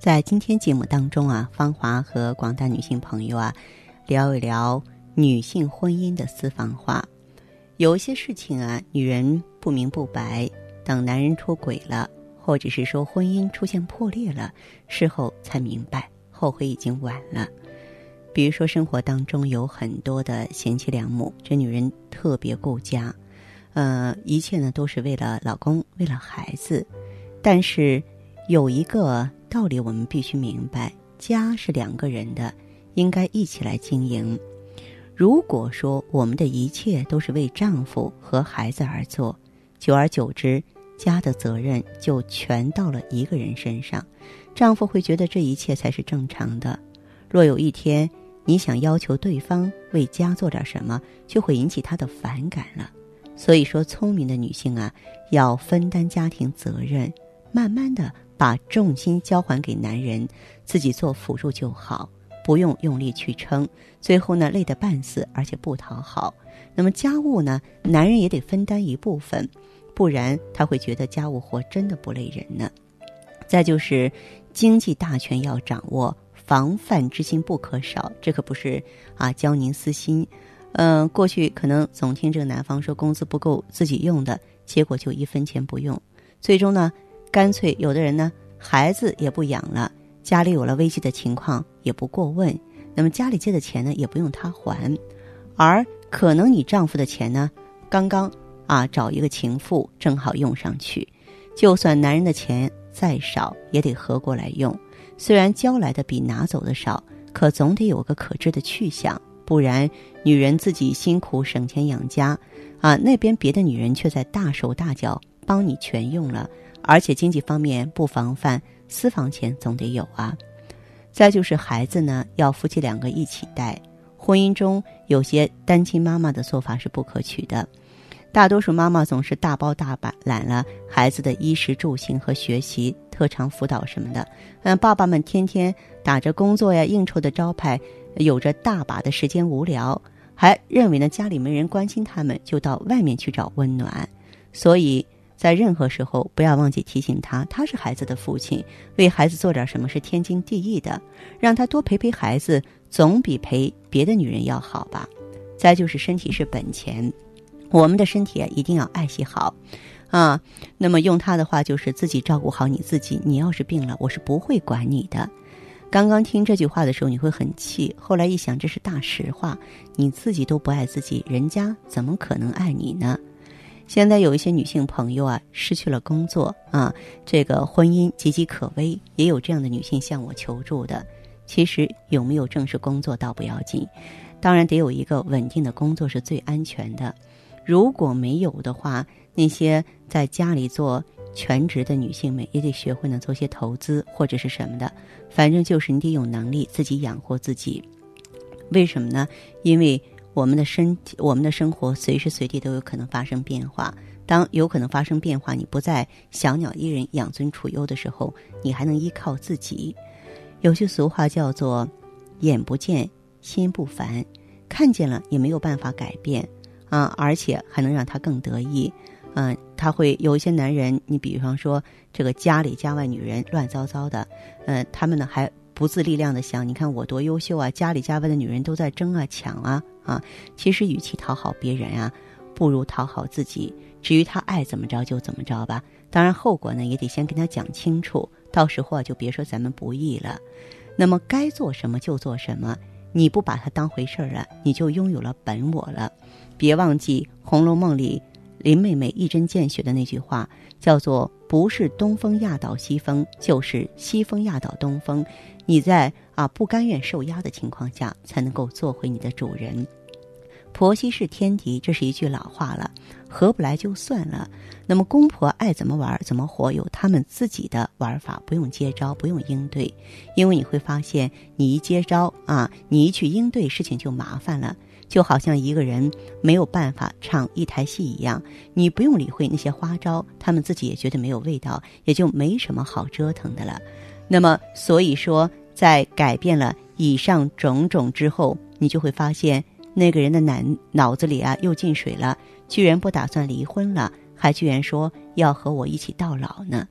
在今天节目当中啊，芳华和广大女性朋友啊，聊一聊女性婚姻的私房话。有一些事情啊，女人不明不白，等男人出轨了，或者是说婚姻出现破裂了，事后才明白，后悔已经晚了。比如说，生活当中有很多的贤妻良母，这女人特别顾家，呃，一切呢都是为了老公，为了孩子，但是有一个。道理我们必须明白，家是两个人的，应该一起来经营。如果说我们的一切都是为丈夫和孩子而做，久而久之，家的责任就全到了一个人身上。丈夫会觉得这一切才是正常的。若有一天你想要求对方为家做点什么，就会引起他的反感了。所以说，聪明的女性啊，要分担家庭责任，慢慢的。把重心交还给男人，自己做辅助就好，不用用力去撑，最后呢累得半死，而且不讨好。那么家务呢，男人也得分担一部分，不然他会觉得家务活真的不累人呢。再就是经济大权要掌握，防范之心不可少。这可不是啊教您私心，嗯，过去可能总听这个男方说工资不够自己用的，结果就一分钱不用，最终呢。干脆有的人呢，孩子也不养了，家里有了危机的情况也不过问，那么家里借的钱呢也不用他还，而可能你丈夫的钱呢，刚刚啊找一个情妇正好用上去，就算男人的钱再少也得合过来用，虽然交来的比拿走的少，可总得有个可知的去向，不然女人自己辛苦省钱养家，啊那边别的女人却在大手大脚帮你全用了。而且经济方面不防范，私房钱总得有啊。再就是孩子呢，要夫妻两个一起带。婚姻中有些单亲妈妈的做法是不可取的。大多数妈妈总是大包大揽了孩子的衣食住行和学习、特长辅导什么的。嗯，爸爸们天天打着工作呀、应酬的招牌，有着大把的时间无聊，还认为呢家里没人关心他们，就到外面去找温暖。所以。在任何时候，不要忘记提醒他，他是孩子的父亲，为孩子做点什么是天经地义的。让他多陪陪孩子，总比陪别的女人要好吧。再就是身体是本钱，我们的身体啊一定要爱惜好，啊，那么用他的话就是自己照顾好你自己。你要是病了，我是不会管你的。刚刚听这句话的时候，你会很气，后来一想，这是大实话。你自己都不爱自己，人家怎么可能爱你呢？现在有一些女性朋友啊，失去了工作啊，这个婚姻岌岌可危，也有这样的女性向我求助的。其实有没有正式工作倒不要紧，当然得有一个稳定的工作是最安全的。如果没有的话，那些在家里做全职的女性们也得学会呢做些投资或者是什么的，反正就是你得有能力自己养活自己。为什么呢？因为。我们的身体，我们的生活，随时随地都有可能发生变化。当有可能发生变化，你不再小鸟依人、养尊处优的时候，你还能依靠自己。有句俗话叫做“眼不见心不烦”，看见了也没有办法改变啊，而且还能让他更得意。嗯，他会有一些男人，你比方说这个家里家外女人乱糟糟的，嗯，他们呢还不自力量的想，你看我多优秀啊，家里家外的女人都在争啊抢啊。啊，其实与其讨好别人啊，不如讨好自己。至于他爱怎么着就怎么着吧。当然后果呢，也得先跟他讲清楚，到时候啊就别说咱们不义了。那么该做什么就做什么，你不把他当回事儿了，你就拥有了本我了。别忘记《红楼梦》里林妹妹一针见血的那句话，叫做“不是东风压倒西风，就是西风压倒东风”。你在啊不甘愿受压的情况下，才能够做回你的主人。婆媳是天敌，这是一句老话了，合不来就算了。那么公婆爱怎么玩怎么活，有他们自己的玩法，不用接招，不用应对，因为你会发现，你一接招啊，你一去应对，事情就麻烦了。就好像一个人没有办法唱一台戏一样，你不用理会那些花招，他们自己也觉得没有味道，也就没什么好折腾的了。那么，所以说，在改变了以上种种之后，你就会发现。那个人的脑脑子里啊又进水了，居然不打算离婚了，还居然说要和我一起到老呢。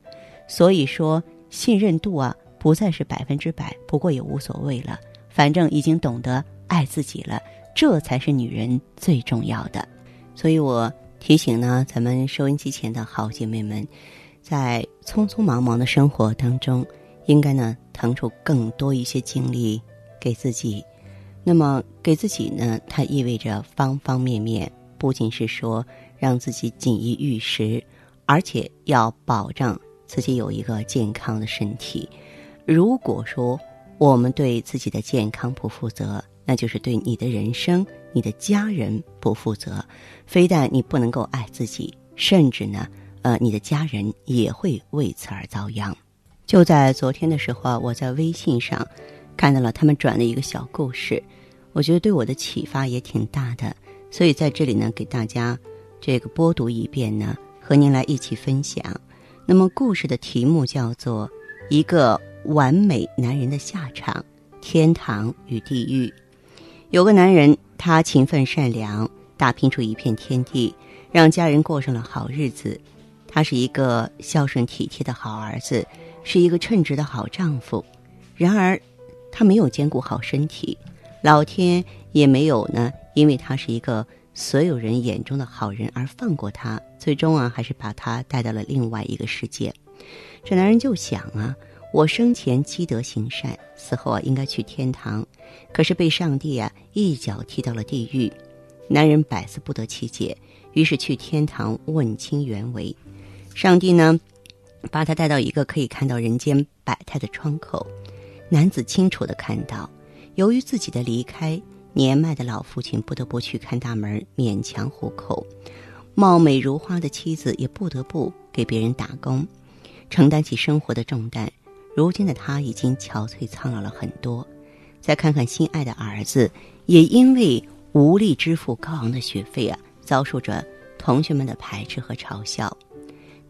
所以说信任度啊不再是百分之百，不过也无所谓了，反正已经懂得爱自己了，这才是女人最重要的。所以我提醒呢，咱们收音机前的好姐妹们，在匆匆忙忙的生活当中，应该呢腾出更多一些精力给自己。那么给自己呢，它意味着方方面面，不仅是说让自己锦衣玉食，而且要保障自己有一个健康的身体。如果说我们对自己的健康不负责，那就是对你的人生、你的家人不负责。非但你不能够爱自己，甚至呢，呃，你的家人也会为此而遭殃。就在昨天的时候啊，我在微信上。看到了他们转的一个小故事，我觉得对我的启发也挺大的，所以在这里呢，给大家这个播读一遍呢，和您来一起分享。那么故事的题目叫做《一个完美男人的下场：天堂与地狱》。有个男人，他勤奋善良，打拼出一片天地，让家人过上了好日子。他是一个孝顺体贴的好儿子，是一个称职的好丈夫。然而，他没有兼顾好身体，老天也没有呢，因为他是一个所有人眼中的好人而放过他，最终啊，还是把他带到了另外一个世界。这男人就想啊，我生前积德行善，死后啊应该去天堂，可是被上帝啊一脚踢到了地狱。男人百思不得其解，于是去天堂问清原委。上帝呢，把他带到一个可以看到人间百态的窗口。男子清楚的看到，由于自己的离开，年迈的老父亲不得不去看大门勉强糊口，貌美如花的妻子也不得不给别人打工，承担起生活的重担。如今的他已经憔悴苍老了很多。再看看心爱的儿子，也因为无力支付高昂的学费啊，遭受着同学们的排斥和嘲笑。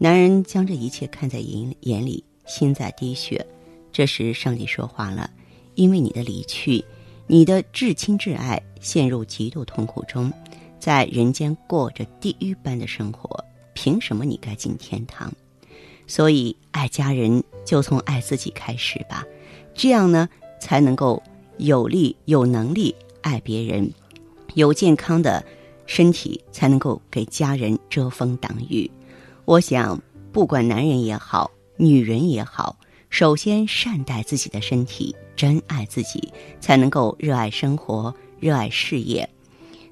男人将这一切看在眼眼里，心在滴血。这时，上帝说话了：“因为你的离去，你的至亲至爱陷入极度痛苦中，在人间过着地狱般的生活。凭什么你该进天堂？所以，爱家人就从爱自己开始吧，这样呢，才能够有力、有能力爱别人，有健康的身体，才能够给家人遮风挡雨。我想，不管男人也好，女人也好。”首先，善待自己的身体，珍爱自己，才能够热爱生活，热爱事业。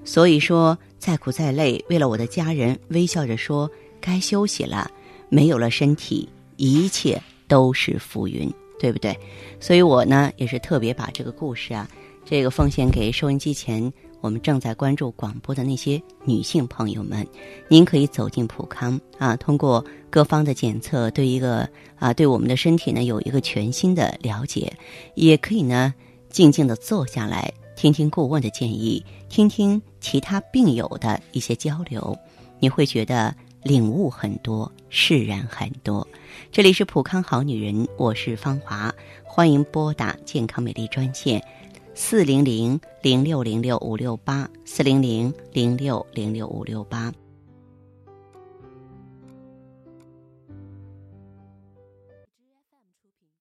所以说，再苦再累，为了我的家人，微笑着说：“该休息了。”没有了身体，一切都是浮云，对不对？所以我呢，也是特别把这个故事啊，这个奉献给收音机前。我们正在关注广播的那些女性朋友们，您可以走进普康啊，通过各方的检测，对一个啊，对我们的身体呢有一个全新的了解，也可以呢静静的坐下来，听听顾问的建议，听听其他病友的一些交流，你会觉得领悟很多，释然很多。这里是普康好女人，我是芳华，欢迎拨打健康美丽专线。四零零零六零六五六八，四零零零六零六五六八。